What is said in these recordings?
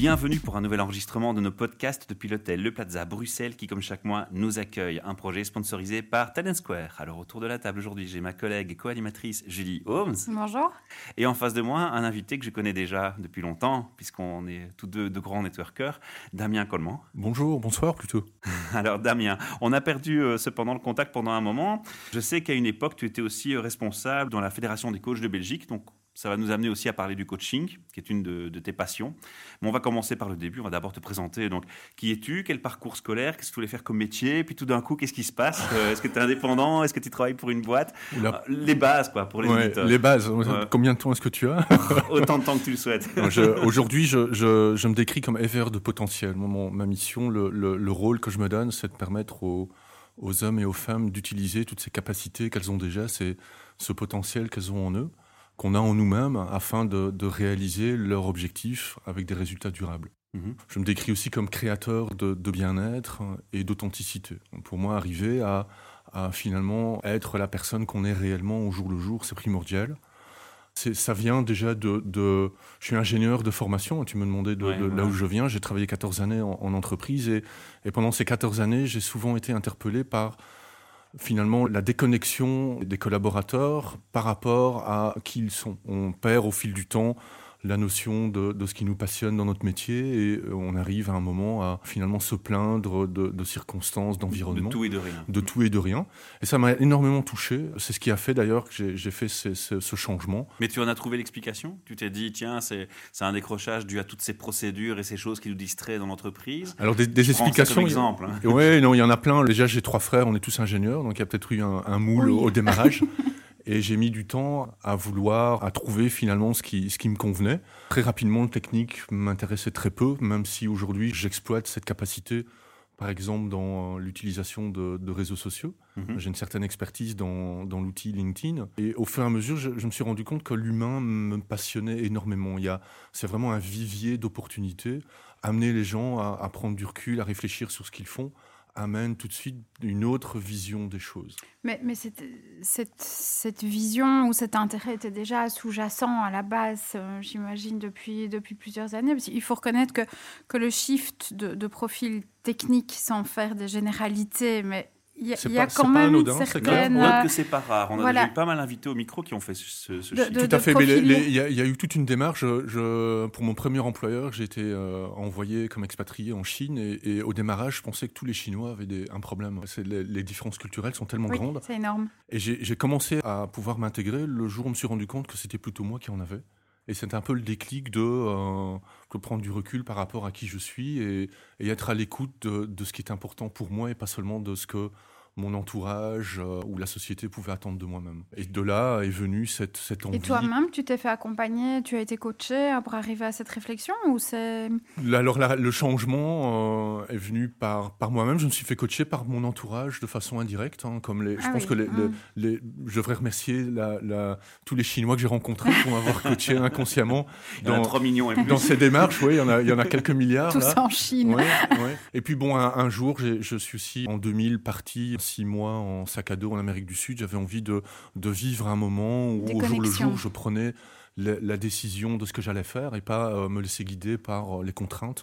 Bienvenue pour un nouvel enregistrement de nos podcasts depuis l'hôtel Le Plaza Bruxelles qui, comme chaque mois, nous accueille. Un projet sponsorisé par Talent Square. Alors, autour de la table aujourd'hui, j'ai ma collègue et co-animatrice Julie Holmes. Bonjour. Et en face de moi, un invité que je connais déjà depuis longtemps, puisqu'on est tous deux de grands networkers, Damien Coleman. Bonjour, bonsoir plutôt. Alors, Damien, on a perdu euh, cependant le contact pendant un moment. Je sais qu'à une époque, tu étais aussi euh, responsable dans la Fédération des coachs de Belgique. Donc, ça va nous amener aussi à parler du coaching, qui est une de, de tes passions. Mais on va commencer par le début. On va d'abord te présenter. Donc, qui es-tu? Quel parcours scolaire? Qu'est-ce que tu voulais faire comme métier? Puis tout d'un coup, qu'est-ce qui se passe? Euh, Est-ce que tu es indépendant? Est-ce que tu travailles pour une boîte? Oula. Euh, Les bases, quoi, pour les Ouais, les bases. Combien de temps est-ce que tu as? Autant de temps que tu le souhaites. Aujourd'hui, je, je- je me décris comme éveilleur de potentiel. Mon- ma mission, le, le- le rôle que je me donne, c'est de permettre aux, aux hommes et aux femmes d'utiliser toutes ces capacités qu'elles ont déjà, c'est ce potentiel qu'elles ont en eux, qu'on a en nous-mêmes, afin de, de réaliser leurs objectifs avec des résultats durables. Mhm. Je me décris aussi comme créateur de, de bien-être et d'authenticité. Pour moi, arriver à, à finalement être la personne qu'on est réellement au jour le jour, c'est primordial. Ça vient déjà de, de- Je suis ingénieur de formation, tu me demandais de, Ouais, de voilà. là où je viens. J'ai travaillé 14 années en, en entreprise et, et pendant ces 14 années, j'ai souvent été interpellé par finalement la déconnexion des collaborateurs par rapport à qui ils sont. On perd au fil du temps la notion de, de ce qui nous passionne dans notre métier et euh, on arrive à un moment à finalement se plaindre de, de circonstances, De d'environnement tout et de rien. de tout et de rien. Et ça m'a énormément touché. C'est ce qui a fait d'ailleurs que j'ai- fait ce, changement. Mais tu en as trouvé l'explication? Tu t'es dit, tiens, c'est c'est un décrochage dû à toutes ces procédures et ces choses qui nous distraient dans l'entreprise? Alors des, explications. comme il y a- exemple. hein. Ouais, non, il y en a plein. Déjà, j'ai trois frères, on est tous ingénieurs, donc il y a peut-être eu un, un moule Oui. au démarrage. Et j'ai mis du temps à vouloir, à trouver finalement ce qui, ce qui me convenait. Très rapidement, le technique m'intéressait très peu, même si aujourd'hui j'exploite cette capacité, par exemple dans l'utilisation de, de réseaux sociaux. Mhm. J'ai une certaine expertise dans, dans l'outil LinkedIn. Et au fur et à mesure, je, je me suis rendu compte que l'humain me passionnait énormément. C'est vraiment un vivier d'opportunités. Amener les gens à, à prendre du recul, à réfléchir sur ce qu'ils font, amène tout de suite une autre vision des choses. Mais, cette, vision ou cet intérêt était déjà sous-jacent à la base, euh, j'imagine, depuis, plusieurs années. Qu'il faut reconnaître que, que le shift de, de profil technique, sans faire des généralités, mais il y a, y pas- quand même anodin, Note, certaine... euh, que c'est pas rare. On a voilà. déjà eu pas mal d'invités au micro qui ont fait ce, ce De- chiffre. de- Tout à fait, il y, a- il y a eu toute une démarche. Je, je- pour mon premier employeur, j'ai été euh, envoyé comme expatrié en Chine et, et au démarrage, je pensais que tous les Chinois avaient des- un problème. Les, les différences culturelles sont tellement oui, grandes. c'est énorme. Et j'ai j'ai commencé à pouvoir m'intégrer le jour où je me suis rendu compte que c'était plutôt moi qui en avais. Et c'était un peu le déclic de, euh, prendre du recul par rapport à qui je suis et, être à l'écoute de ce qui est important pour moi et pas seulement de ce que mon entourage euh, ou la société pouvait attendre de moi-même. Et de là est venue cette, cette envie. Et toi-même, tu t'es fait accompagner, tu as été coaché euh, pour arriver à cette réflexion ou c'est... Alors la- le changement euh, est venu par, par moi-même. Je me suis fait coacher par mon entourage de façon indirecte. hein, comme les, je Ah pense oui, que les, hum. les- les- je devrais remercier la- la- tous les Chinois que j'ai rencontrés pour m'avoir coaché inconsciemment dans, 3 millions et plus. dans ces démarches. Oui, il y en a, il y en a quelques milliards. Tous là. en Chine. Ouais, ouais. Et puis bon, un, un jour, je suis aussi en 2000 parti six mois en sac à dos en Amérique du Sud. J'avais envie de, de vivre un moment où au jour le jour, je prenais la, la décision de ce que j'allais faire et pas euh, me laisser guider par euh, les contraintes.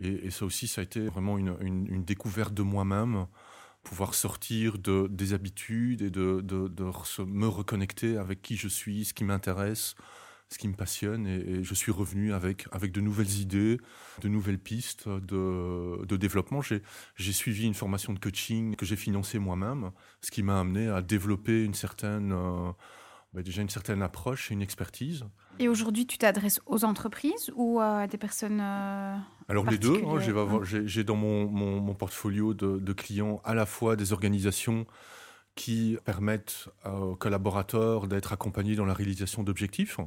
Et, et ça aussi, ça a été vraiment une, une- une découverte de moi-même, pouvoir sortir de, des habitudes et de, de- me reconnecter avec qui je suis, ce qui m'intéresse, ce qui me passionne. Et, et je suis revenu avec, avec de nouvelles idées, de nouvelles pistes de, de développement. J'ai suivi une formation de coaching que j'ai financée moi-même, ce qui m'a amené à développer une certaine, euh, bah, déjà une certaine approche et une expertise. Et aujourd'hui, tu t'adresses aux entreprises ou à des personnes euh, Alors les deux, hein, j'ai dans mon, mon- mon portfolio de, de clients à la fois des organisations qui permettent aux collaborateurs d'être accompagnés dans la réalisation d'objectifs,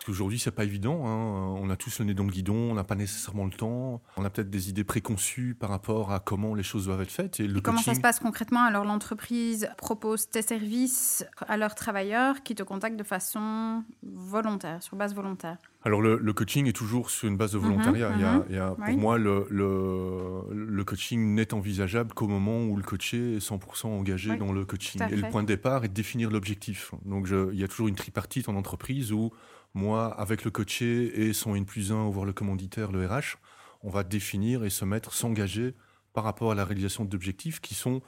Parce qu'aujourd'hui, c'est pas évident. Hein. On a tous le nez dans le guidon, on n'a pas nécessairement le temps. On a peut-être des idées préconçues par rapport à comment les choses doivent être faites. Et, le comment ça se passe concrètement? Alors, l'entreprise propose tes services à leurs travailleurs qui te contactent de façon volontaire, sur base volontaire. Alors le, coaching est toujours sur une base de volontariat. il y a. Pour moi, le, le, coaching n'est envisageable qu'au moment où le coaché est 100% engagé dans le coaching. Et le point de départ est de définir l'objectif. Donc il y a toujours une tripartite en entreprise où moi, avec le coaché et son N plus 1, voire le commanditaire, le RH, on va définir et se mettre, s'engager par rapport à la réalisation d'objectifs qui sont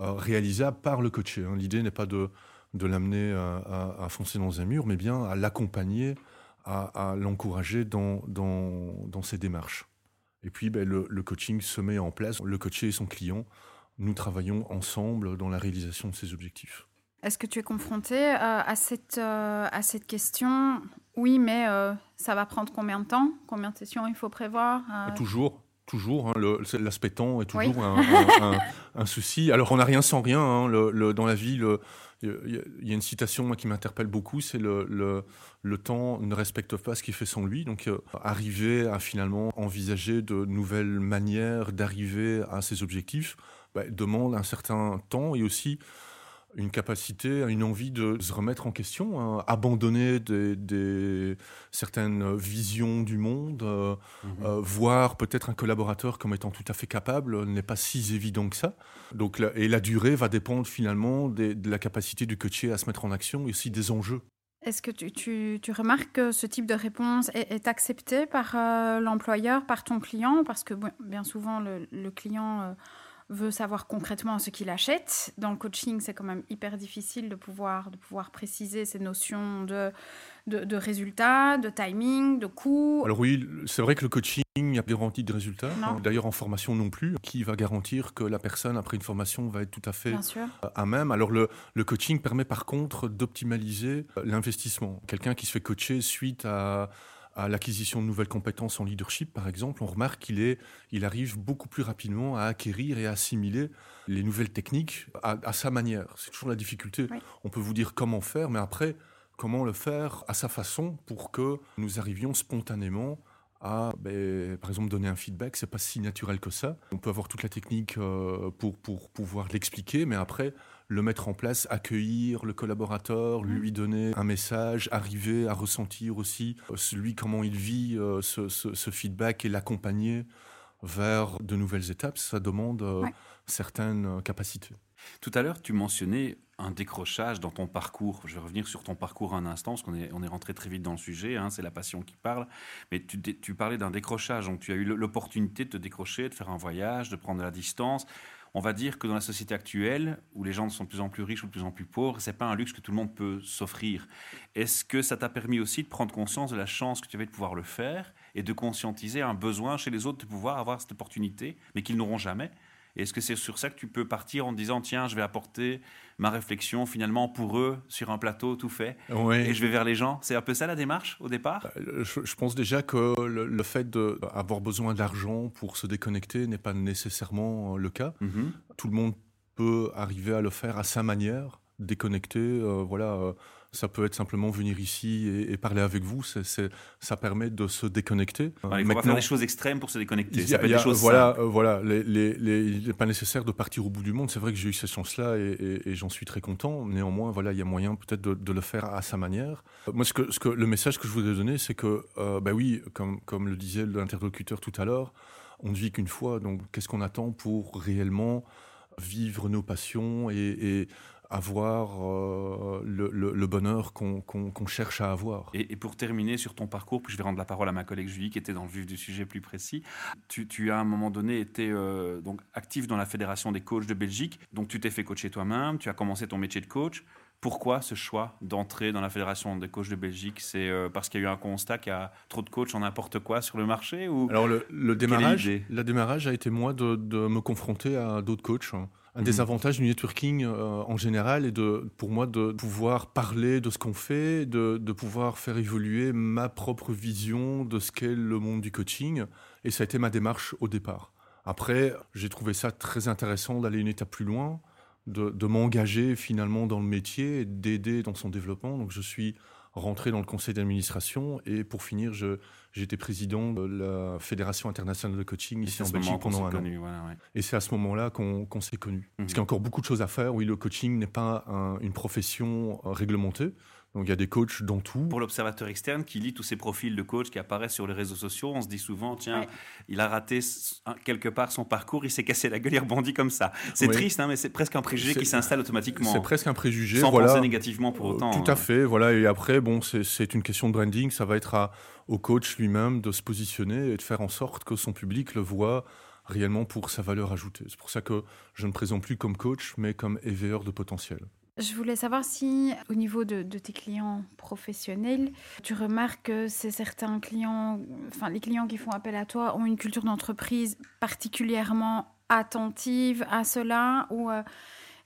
euh, réalisables par le coaché. Hein. L'idée n'est pas de, l'amener à, foncer dans un mur, mais bien à l'accompagner, à, l'encourager dans, ses démarches. Et puis, ben, le, le, coaching se met en place. Le coaché et son client, nous travaillons ensemble dans la réalisation de ces objectifs. Est-ce que tu es confronté euh, à, cette, euh, à cette question? Oui, mais euh, ça va prendre combien de temps? Combien de sessions il faut prévoir Toujours. Toujours, hein, l'aspect temps est toujours un, un, souci. Alors, on n'a rien sans rien. Hein, le, dans la vie, il y a une citation qui m'interpelle beaucoup, c'est le, le, le, temps ne respecte pas ce qu'il fait sans lui. Donc, arriver à finalement envisager de nouvelles manières d'arriver à ses objectifs bah, demande un certain temps et aussi une capacité, une envie de se remettre en question, hein, abandonner des, certaines visions du monde, euh, mhm. euh, voir peut-être un collaborateur comme étant tout à fait capable n'est pas si évident que ça. Donc, et la durée va dépendre finalement de la capacité du coaché à se mettre en action et aussi des enjeux. Est-ce que tu, tu, remarques que ce type de réponse est, accepté par euh, l'employeur, par ton client? Parce que bien souvent, le, client veut savoir concrètement ce qu'il achète. Dans le coaching, c'est quand même hyper difficile de pouvoir, de pouvoir préciser ces notions de, de, résultats, de timing, de coût. Alors oui, c'est vrai que le coaching, il n'y a pas de garantie de résultats. D'ailleurs, en formation non plus. Qui va garantir que la personne, après une formation, va être tout à fait à même Alors le, le coaching permet par contre d'optimaliser l'investissement. Quelqu'un qui se fait coacher suite à à l'acquisition de nouvelles compétences en leadership, par exemple, on remarque qu'il est, il arrive beaucoup plus rapidement à acquérir et à assimiler les nouvelles techniques à, sa manière. C'est toujours la difficulté. On peut vous dire comment faire, mais après, comment le faire à sa façon pour que nous arrivions spontanément à, ben, par exemple, donner un feedback. C'est pas si naturel que ça. On peut avoir toute la technique euh, pour, pour pouvoir l'expliquer, mais après, le mettre en place, accueillir le collaborateur, mmh. lui donner un message, arriver à ressentir aussi euh, celui comment il vit euh, ce, feedback et l'accompagner vers de nouvelles étapes, ça demande euh, certaines capacités. Tout à l'heure, tu mentionnais un décrochage dans ton parcours. Je vais revenir sur ton parcours un instant, parce qu'on est, on est rentré très vite dans le sujet, hein, c'est la passion qui parle. Mais tu, tu parlais d'un décrochage, donc tu as eu l'opportunité de te décrocher, de faire un voyage, de prendre de la distance on va dire que dans la société actuelle, où les gens sont de plus en plus riches ou de plus en plus pauvres, c'est pas un luxe que tout le monde peut s'offrir. Est-ce que ça t'a permis aussi de prendre conscience de la chance que tu avais de pouvoir le faire et de conscientiser un besoin chez les autres de pouvoir avoir cette opportunité, mais qu'ils n'auront jamais? Est-ce que c'est sur ça que tu peux partir en disant tiens, je vais apporter ma réflexion finalement pour eux sur un plateau tout fait et je vais vers les gens? C'est un peu ça la démarche au départ? Euh, je, pense déjà que le, fait d'avoir besoin d'argent pour se déconnecter n'est pas nécessairement le cas. Mhm. Tout le monde peut arriver à le faire à sa manière, déconnecter. Euh, voilà. Euh, ça peut être simplement venir ici et, parler avec vous. ça permet de se déconnecter. il ne faut pas faire des choses extrêmes pour se déconnecter. des choses voilà, euh, voilà. il n'est pas nécessaire de partir au bout du monde. C'est vrai que j'ai eu cette chance-là et, j'en suis très content. Néanmoins, voilà, il y a moyen peut-être de, le faire à sa manière. Moi, ce que, ce que, le message que je voudrais donner, c'est que, euh, bah oui, comme, comme le disait l'interlocuteur tout à l'heure, on ne vit qu'une fois. Donc, qu'est-ce qu'on attend pour réellement vivre nos passions et avoir euh, le, bonheur qu'on cherche à avoir. Et, pour terminer sur ton parcours, puis je vais rendre la parole à ma collègue Julie qui était dans le vif du sujet plus précis. Tu, tu as à un moment donné été euh, donc actif dans la fédération des coachs de Belgique, donc tu t'es fait coacher toi-même, tu as commencé ton métier de coach. Pourquoi ce choix d'entrer dans la fédération des coachs de Belgique? C'est euh, parce qu'il y a eu un constat qu'il y a trop de coachs en n'importe quoi sur le marché ou Alors le, démarrage, le démarrage a été moi de, de me confronter à d'autres coachs. Un des mhm. avantages du networking euh, en général est de, pour moi de pouvoir parler de ce qu'on fait, de, de, pouvoir faire évoluer ma propre vision de ce qu'est le monde du coaching. Et ça a été ma démarche au départ. Après, j'ai trouvé ça très intéressant d'aller une étape plus loin, de, de m'engager finalement dans le métier d'aider dans son développement. Donc je suis rentrer dans le conseil d'administration et pour finir, j'étais président de la Fédération internationale de coaching ici en Belgique pendant un an. Et c'est à ce moment-là qu'on s'est connus. Parce qu'il y a encore beaucoup de choses à faire. Oui, le coaching n'est pas une profession réglementée. Donc il y a des coachs dans tout. Pour l'observateur externe qui lit tous ces profils de coach qui apparaissent sur les réseaux sociaux, on se dit souvent, tiens, il a raté quelque part son parcours, il s'est cassé la gueule, il rebondit comme ça. C'est triste, hein, mais c'est presque un préjugé qui s'installe automatiquement. C'est presque un préjugé. Sans penser négativement pour autant. tout à hein. fait, voilà. Et après, bon, c'est une question de branding. Ça va être à, au coach lui-même de se positionner et de faire en sorte que son public le voit réellement pour sa valeur ajoutée. C'est pour ça que je ne présente plus comme coach, mais comme éveilleur de potentiel. Je voulais savoir si, au niveau de, tes clients professionnels, tu remarques que c'est certains clients, enfin les clients qui font appel à toi, ont une culture d'entreprise particulièrement attentive à cela ou euh,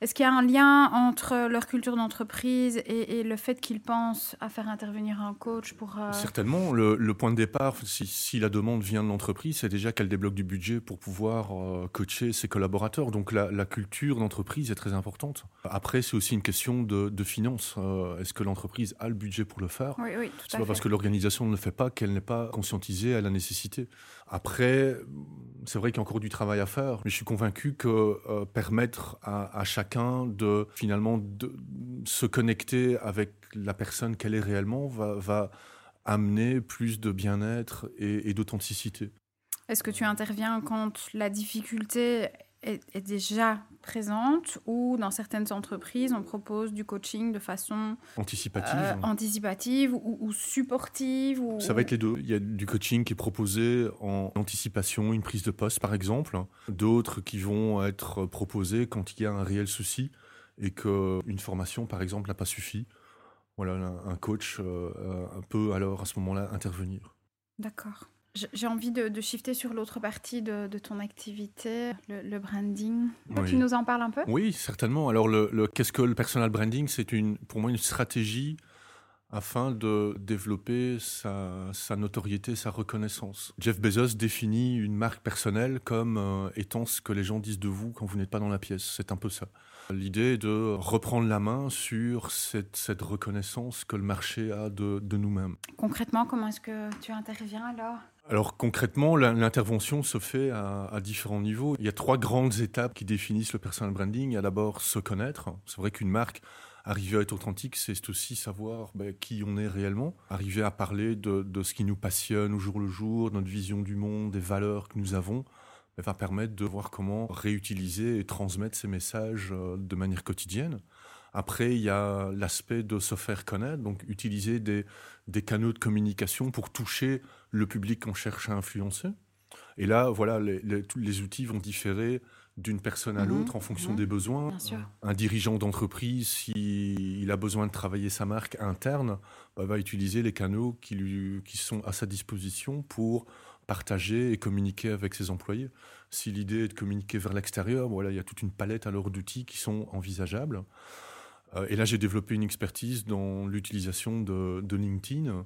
est-ce qu'il y a un lien entre leur culture d'entreprise et, le fait qu'ils pensent à faire intervenir un coach pour... Euh, Certainement. Le, point de départ, si, la demande vient de l'entreprise, c'est déjà qu'elle débloque du budget pour pouvoir euh, coacher ses collaborateurs. Donc la, culture d'entreprise est très importante. Après, c'est aussi une question de, de finances. Euh, est-ce que l'entreprise a le budget pour le faire? Oui, oui, tout pas parce que l'organisation ne le fait pas qu'elle n'est pas conscientisée à la nécessité. Après, c'est vrai qu'il y a encore du travail à faire, mais je suis convaincu que permettre à, à de finalement de se connecter avec la personne qu'elle est réellement va, va amener plus de bien-être et d'authenticité. Est-ce que tu interviens quand la difficulté est, déjà présente ou dans certaines entreprises, on propose du coaching de façon anticipative, euh, anticipative ou, supportive ou... Ça va être les deux. Il y a du coaching qui est proposé en anticipation, une prise de poste par exemple, d'autres qui vont être proposés quand il y a un réel souci et qu'une formation par exemple n'a pas suffi. Voilà, un coach euh, peut alors à ce moment-là intervenir. D'accord. J'ai envie de, shifter sur l'autre partie de, ton activité, le, branding. Tu nous en parles un peu? Oui, certainement. Alors, le, qu'est-ce que le personal branding? C'est pour moi une stratégie afin de développer sa, notoriété, sa reconnaissance. Jeff Bezos définit une marque personnelle comme euh, étant ce que les gens disent de vous quand vous n'êtes pas dans la pièce. C'est un peu ça. L'idée est de reprendre la main sur cette, reconnaissance que le marché a de, de nous-mêmes. Concrètement, comment est-ce que tu interviens alors? Alors concrètement, l'intervention se fait à, différents niveaux. Il y a trois grandes étapes qui définissent le personal branding. Il y a d'abord se connaître. C'est vrai qu'une marque, arriver à être authentique, c'est aussi savoir ben, qui on est réellement. Arriver à parler de, ce qui nous passionne au jour le jour, notre vision du monde, des valeurs que nous avons, ben, va permettre de voir comment réutiliser et transmettre ces messages euh, de manière quotidienne. Après, il y a l'aspect de se faire connaître, donc utiliser des, des canaux de communication pour toucher le public qu'on cherche à influencer. Et là, voilà, les, les, les outils vont différer d'une personne à mhm. l'autre en fonction mhm. des besoins. Un dirigeant d'entreprise, s'il il a besoin de travailler sa marque interne, bah, va utiliser les canaux qui, lui, qui sont à sa disposition pour partager et communiquer avec ses employés. Si l'idée est de communiquer vers l'extérieur, voilà, il y a toute une palette alors d'outils qui sont envisageables. Euh, et là, j'ai développé une expertise dans l'utilisation de, LinkedIn,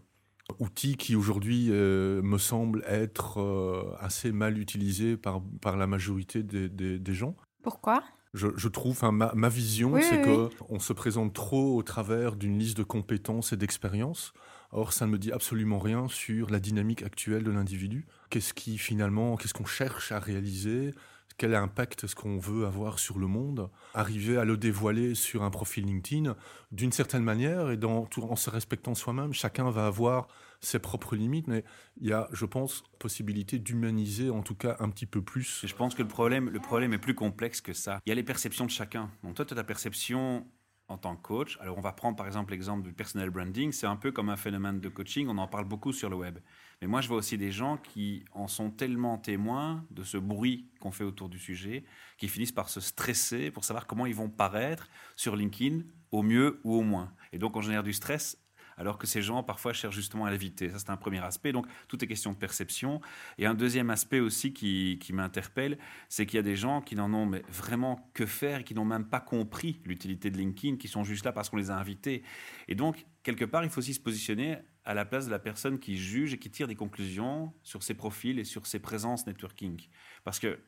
outil qui aujourd'hui euh, me semble être euh, assez mal utilisé par, par la majorité des, des, gens. Pourquoi? Je, trouve, ma, ma, vision, c'est que qu'on se présente trop au travers d'une liste de compétences et d'expériences. Or, ça ne me dit absolument rien sur la dynamique actuelle de l'individu. Qu'est-ce qui finalement, qu'est-ce qu'on cherche à réaliser? Quel impact est-ce qu'on veut avoir sur le monde, arriver à le dévoiler sur un profil LinkedIn d'une certaine manière et en se respectant soi-même, chacun va avoir ses propres limites, mais il y a, je pense, possibilité d'humaniser en tout cas un petit peu plus. Je pense que le problème, le problème est plus complexe que ça. Il y a les perceptions de chacun. Donc toi, tu as ta perception en tant que coach. Alors on va prendre par exemple l'exemple du personal branding, c'est un peu comme un phénomène de coaching, on en parle beaucoup sur le web. Mais moi, je vois aussi des gens qui en sont tellement témoins de ce bruit qu'on fait autour du sujet, qui finissent par se stresser pour savoir comment ils vont paraître sur LinkedIn, au mieux ou au moins. Et donc, on génère du stress alors que ces gens parfois cherchent justement à l'éviter. Ça, c'est un premier aspect. Donc, tout est question de perception. Et un deuxième aspect aussi qui, m'interpelle, c'est qu'il y a des gens qui n'en ont vraiment que faire, qui n'ont même pas compris l'utilité de LinkedIn, qui sont juste là parce qu'on les a invités. Et donc, quelque part, il faut aussi se positionner à la place de la personne qui juge et qui tire des conclusions sur ses profils et sur ses présences networking. Parce que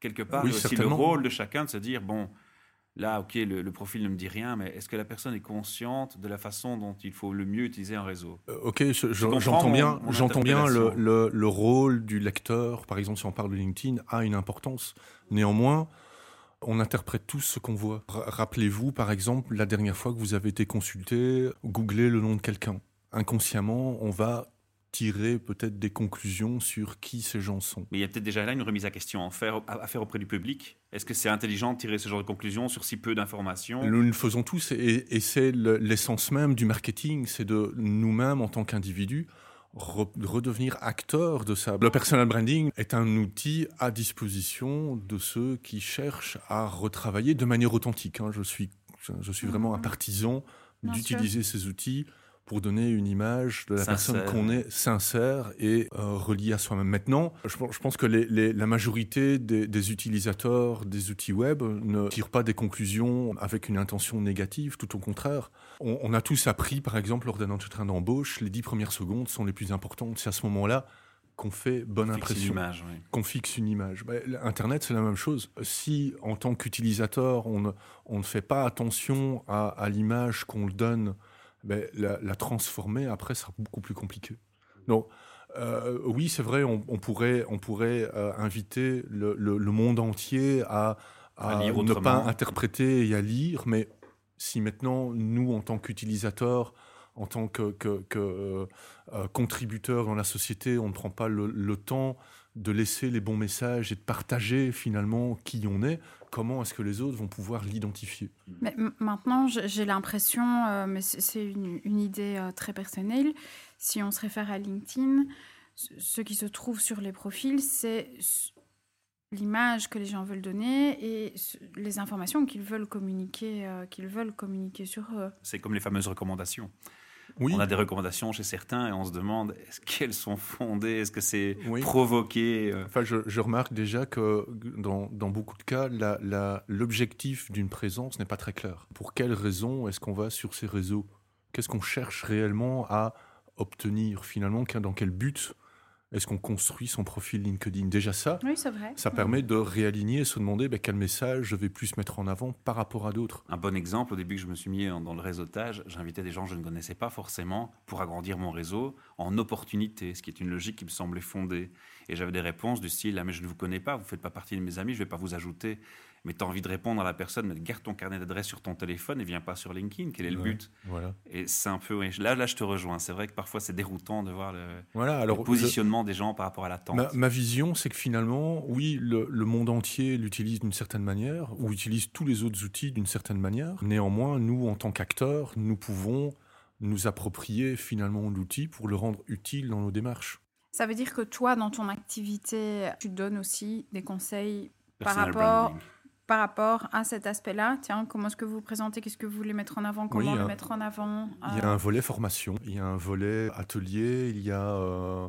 quelque part, a aussi le rôle de chacun de se dire, bon, Là, ok, le, profil ne me dit rien, mais est-ce que la personne est consciente de la façon dont il faut le mieux utiliser un réseau? Euh, Ok, j'entends bien, j'entends bien le, le, rôle du lecteur. Par exemple, si on parle de LinkedIn, a une importance. Néanmoins, on interprète tous ce qu'on voit. Rappelez-vous, par exemple, la dernière fois que vous avez été consulté, googlez le nom de quelqu'un. Inconsciemment, on va tirer peut-être des conclusions sur qui ces gens sont. Mais il y a peut-être déjà là une remise à question à faire, à faire auprès du public. Est-ce que c'est intelligent de tirer ce genre de conclusions sur si peu d'informations? Nous le faisons tous et, c'est l'essence même du marketing, c'est de nous-mêmes en tant qu'individus redevenir acteurs de ça. Le personal branding est un outil à disposition de ceux qui cherchent à retravailler de manière authentique. Hein. Je suis, je suis vraiment un mmh. partisan d'utiliser ces outils pour donner une image de la personne qu'on est sincère et euh, reliée à soi-même. Maintenant, je, pense que la majorité des, utilisateurs des outils web ne tirent pas des conclusions avec une intention négative, tout au contraire. On, a tous appris, par exemple, lors d'un entretien d'embauche, les dix premières secondes sont les plus importantes. C'est à ce moment-là qu'on fait bonne impression, qu'on fixe une image. Bah, Internet, c'est la même chose. Si, en tant qu'utilisateur, on, ne fait pas attention à, à l'image qu'on donne ben, la, transformer après sera beaucoup plus compliqué. Donc, euh, oui, c'est vrai, on, pourrait, on pourrait euh, inviter le, monde entier à, ne pas interpréter et à lire, mais si maintenant, nous, en tant qu'utilisateurs, en tant que, euh, contributeurs dans la société, on ne prend pas le temps de laisser les bons messages et de partager finalement qui on est, comment est-ce que les autres vont pouvoir l'identifier Mais Maintenant, j'ai l'impression, euh, mais c'est une, idée euh, très personnelle, si on se réfère à LinkedIn, ce qui se trouve sur les profils, c'est l'image que les gens veulent donner et les informations qu'ils veulent communiquer, euh, qu'ils veulent communiquer sur eux. C'est comme les fameuses recommandations. On a des recommandations chez certains et on se demande est-ce qu'elles sont fondées, est-ce que c'est provoqué euh? Enfin, je, remarque déjà que dans, beaucoup de cas, l'objectif d'une présence n'est pas très clair. Pour quelles raisons est-ce qu'on va sur ces réseaux? Qu'est-ce qu'on cherche réellement à obtenir finalement? Dans quel but est-ce qu'on construit son profil LinkedIn? Déjà ça, ça permet de réaligner et se demander ben, quel message je vais plus mettre en avant par rapport à d'autres. Un bon exemple, au début que je me suis mis dans le réseautage, j'invitais des gens que je ne connaissais pas forcément pour agrandir mon réseau en opportunité, ce qui est une logique qui me semblait fondée. Et j'avais des réponses du style ah, mais je ne vous connais pas, vous ne faites pas partie de mes amis, je ne vais pas vous ajouter mais tu as envie de répondre à la personne, mais garde ton carnet d'adresse sur ton téléphone et viens pas sur LinkedIn. Quel est le but? voilà. Et c'est un peu. Là, là, je te rejoins. C'est vrai que parfois, c'est déroutant de voir le, voilà, alors, positionnement des gens par rapport à l'attente. Ma, ma vision, c'est que finalement, oui, le, monde entier l'utilise d'une certaine manière, ou utilise tous les autres outils d'une certaine manière. Néanmoins, nous, en tant qu'acteurs, nous pouvons nous approprier finalement l'outil pour le rendre utile dans nos démarches. Ça veut dire que toi, dans ton activité, tu donnes aussi des conseils par rapport par rapport à cet aspect-là. Tiens, comment est-ce que vous vous présentez? Qu'est-ce que vous voulez mettre en avant? Comment le mettre en avant? Il y a un volet formation, il y a un volet atelier, il y a euh,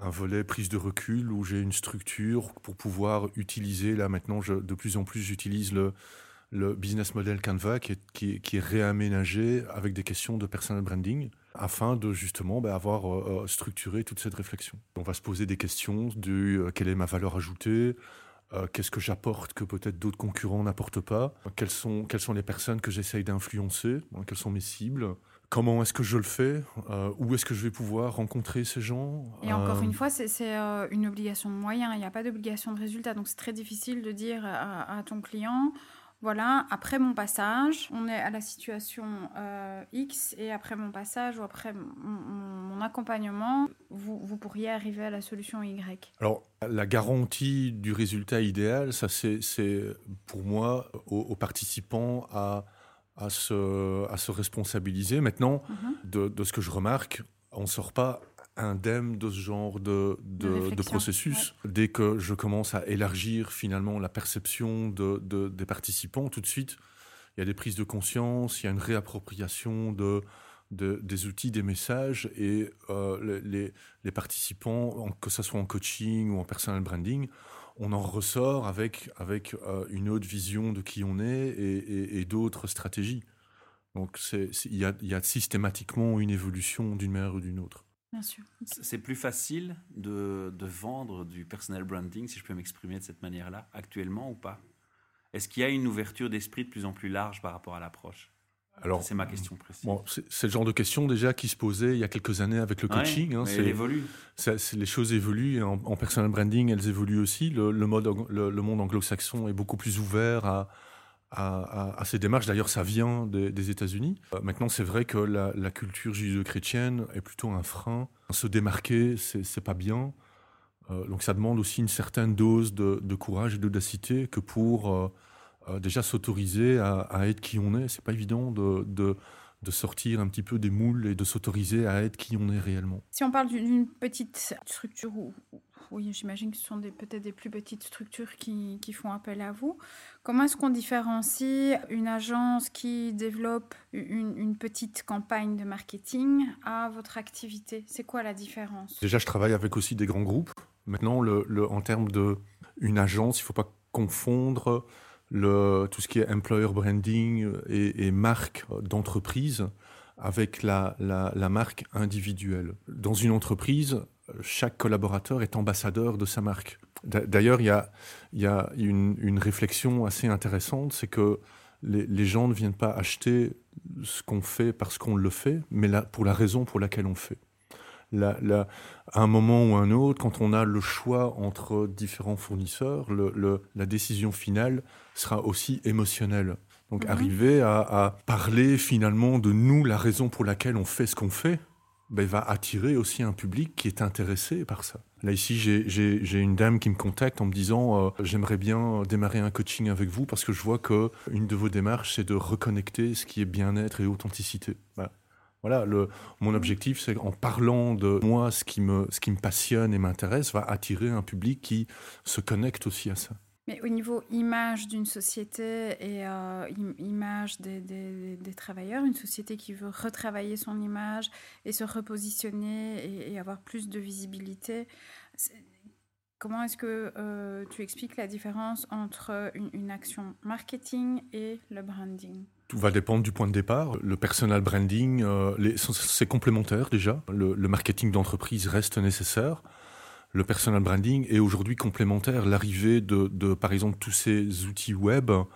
un volet prise de recul où j'ai une structure pour pouvoir utiliser. Là, maintenant, je, de plus en plus, j'utilise le, le business model Canva qui est, qui, est, réaménagé avec des questions de personal branding afin de justement ben, avoir euh, euh, structuré toute cette réflexion. On va se poser des questions de quelle est ma valeur ajoutée, euh, qu'est-ce que j'apporte que peut-être d'autres concurrents n'apportent pas quelles sont, quelles sont les personnes que j'essaye d'influencer hein, Quelles sont mes cibles Comment est-ce que je le fais euh, Où est-ce que je vais pouvoir rencontrer ces gens Et encore euh, une fois, c'est une obligation de moyens. Il n'y a pas d'obligation de résultat. Donc c'est très difficile de dire à ton client voilà, après mon passage, on est à la situation euh, X et après mon passage ou après mon, accompagnement, vous, pourriez arriver à la solution Y. Alors, la garantie du résultat idéal, ça c'est pour moi aux, participants à, à, se, à se responsabiliser. Maintenant, mhm. de, de, ce que je remarque, on ne sort pas indemne de ce genre de, de, processus. Dès que je commence à élargir finalement la perception de, des participants, tout de suite, il y a des prises de conscience, il y a une réappropriation de, des outils, des messages, et euh, les, les, participants, que ce soit en coaching ou en personal branding, on en ressort avec, avec euh, une autre vision de qui on est et, et, d'autres stratégies. Donc il y a, y a systématiquement une évolution d'une manière ou d'une autre. C'est plus facile de, vendre du personal branding, si je peux m'exprimer de cette manière-là, actuellement ou pas? Est-ce qu'il y a une ouverture d'esprit de plus en plus large par rapport à l'approche? Alors, c'est ma question précise. Bon, c'est le genre de question déjà qui se posait il y a quelques années avec le coaching. hein, elle évolue. les choses évoluent en, en, personal branding, elles évoluent aussi. Le, mode, le, monde anglo-saxon est beaucoup plus ouvert à, à, ces démarches. D'ailleurs, ça vient des, États-Unis. Euh, maintenant, c'est vrai que la, culture judéo-chrétienne est plutôt un frein. Se démarquer, c'est pas bien. Euh, donc, ça demande aussi une certaine dose de, courage et d'audacité que pour euh, déjà s'autoriser à, être qui on est. C'est pas évident de, de, sortir un petit peu des moules et de s'autoriser à être qui on est réellement. Si on parle d'une petite structure, oui, j'imagine que ce sont peut-être des plus petites structures qui, font appel à vous. Comment est-ce qu'on différencie une agence qui développe une, petite campagne de marketing à votre activité? C'est quoi la différence? Déjà, je travaille avec aussi des grands groupes. Maintenant, en termes de une agence, il ne faut pas confondre tout ce qui est employer branding et, marque d'entreprise avec la, marque individuelle. Dans une entreprise, chaque collaborateur est ambassadeur de sa marque. D'ailleurs, il y a, y a une, une, réflexion assez intéressante, c'est que les, les, gens ne viennent pas acheter ce qu'on fait parce qu'on le fait, mais pour la raison pour laquelle on le fait la, la, à un moment ou un autre, quand on a le choix entre différents fournisseurs, le, la décision finale sera aussi émotionnelle. Donc mhm. arriver à, à, parler finalement de nous, la raison pour laquelle on fait ce qu'on fait, ben, va attirer aussi un public qui est intéressé par ça. Là ici, j'ai une dame qui me contacte en me disant euh, j'aimerais bien démarrer un coaching avec vous parce que je vois que une de vos démarches c'est de reconnecter ce qui est bien-être et authenticité. Voilà. Mon objectif, c'est en parlant de moi, ce qui me, ce qui me passionne et m'intéresse, va attirer un public qui se connecte aussi à ça. Mais au niveau image d'une société et euh, image des, des, des, travailleurs, une société qui veut retravailler son image et se repositionner et, avoir plus de visibilité, comment est-ce que euh, tu expliques la différence entre une, une action marketing et le branding? Tout va dépendre du point de départ. Le personal branding, euh, c'est complémentaire déjà. Le, marketing d'entreprise reste nécessaire. Le personal branding est aujourd'hui complémentaire. L'arrivée de, de, par exemple, tous ces outils web mm-hmm.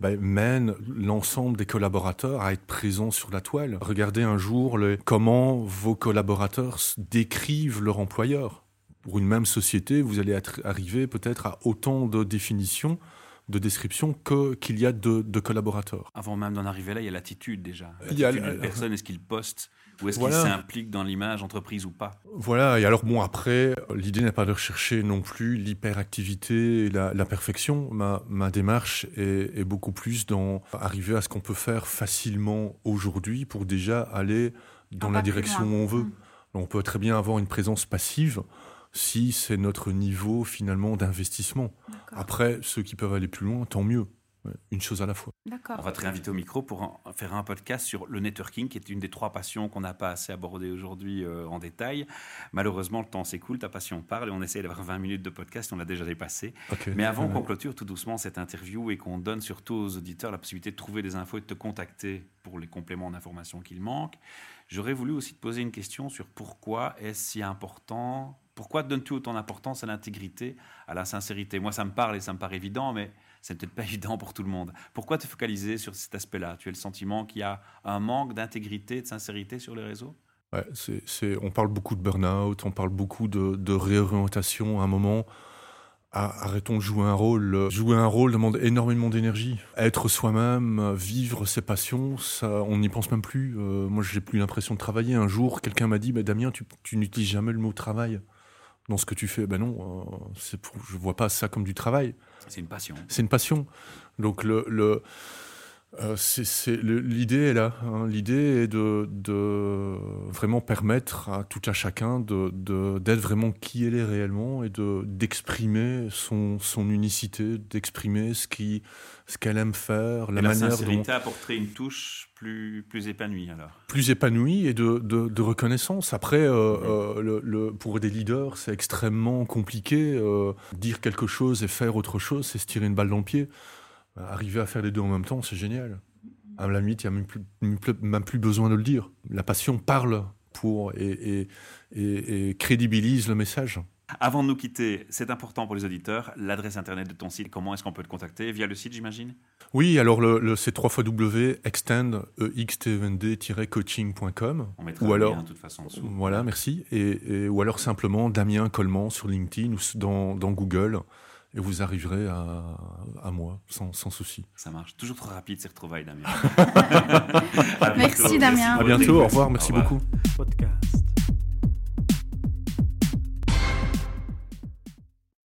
ben, mène l'ensemble des collaborateurs à être présents sur la toile. Regardez un jour les, comment vos collaborateurs décrivent leur employeur. Pour une même société, vous allez être, arriver peut-être à autant de définitions de description que qu'il y a de, collaborateurs. Avant même d'en arriver là, il y a l'attitude déjà. Il y a la personne, est-ce qu'il poste ou est-ce qu'il s'implique dans l'image entreprise ou pas? Voilà, et alors bon, après, l'idée n'est pas de rechercher non plus l'hyperactivité et la, perfection. Ma, ma démarche est, beaucoup plus dans arriver à ce qu'on peut faire facilement aujourd'hui pour déjà aller dans la direction où on veut. Mmh. On peut très bien avoir une présence passive si c'est notre niveau finalement d'investissement. Après, ceux qui peuvent aller plus loin, tant mieux. Une chose à la fois. On va te réinviter au micro pour faire un podcast sur le networking, qui est une des trois passions qu'on n'a pas assez abordées aujourd'hui euh, en détail. Malheureusement, le temps s'écoule, ta passion parle et on essaie d'avoir 20 minutes de podcast, on l'a déjà dépassé. Mais avant qu'on clôture tout doucement cette interview et qu'on donne surtout aux auditeurs la possibilité de trouver des infos et de te contacter pour les compléments d'informations qu'il manque, j'aurais voulu aussi te poser une question sur pourquoi est-ce si important pourquoi donnes-tu autant d'importance à l'intégrité, à la sincérité? Moi, ça me parle et ça me paraît évident, mais c'est peut-être pas évident pour tout le monde. Pourquoi te focaliser sur cet aspect-là? Tu as le sentiment qu'il y a un manque d'intégrité, de sincérité sur les réseaux? Ouais, c'est, On parle beaucoup de burn-out, on parle beaucoup de, réorientation à un moment. Arrêtons de jouer un rôle. Jouer un rôle demande énormément d'énergie. Être soi-même, vivre ses passions, ça, on n'y pense même plus. Euh, moi, j'ai plus l'impression de travailler. Un jour, quelqu'un m'a dit bah, Damien, tu, tu n'utilises jamais le mot travail dans ce que tu fais. Ben non, euh, je vois pas ça comme du travail. C'est une passion. C'est une passion. Donc le, le euh, l'idée est là. Hein. L'idée est de, de, vraiment permettre à tout à chacun d'être de, vraiment qui elle est réellement et d'exprimer son, son unicité, d'exprimer ce qu'elle aime faire, la, manière sincérité dont... apporterait une touche plus, plus épanouie alors Plus épanouie et de, reconnaissance. Après, euh, euh, le, le, pour des leaders, c'est extrêmement compliqué. Dire quelque chose et faire autre chose, c'est se tirer une balle dans le pied. Arriver à faire les deux en même temps, c'est génial. À la limite, il n'y a même plus, même plus besoin de le dire. La passion parle pour et, et, et, et crédibilise le message. Avant de nous quitter, c'est important pour les auditeurs, l'adresse internet de ton site, comment est-ce qu'on peut te contacter? Via le site, j'imagine? Oui, alors le, le c'est www.extend, coaching.com. On mettra ou alors, lien, de toute façon en dessous. Voilà, merci. Et, et, ou alors simplement Damien Coleman sur LinkedIn ou dans, dans Google et vous arriverez à, à moi sans, sans, souci. Ça marche. Toujours trop rapide ces retrouvailles, Damien. merci, Damien. À bientôt. Au revoir. Merci au revoir. beaucoup. Podcast.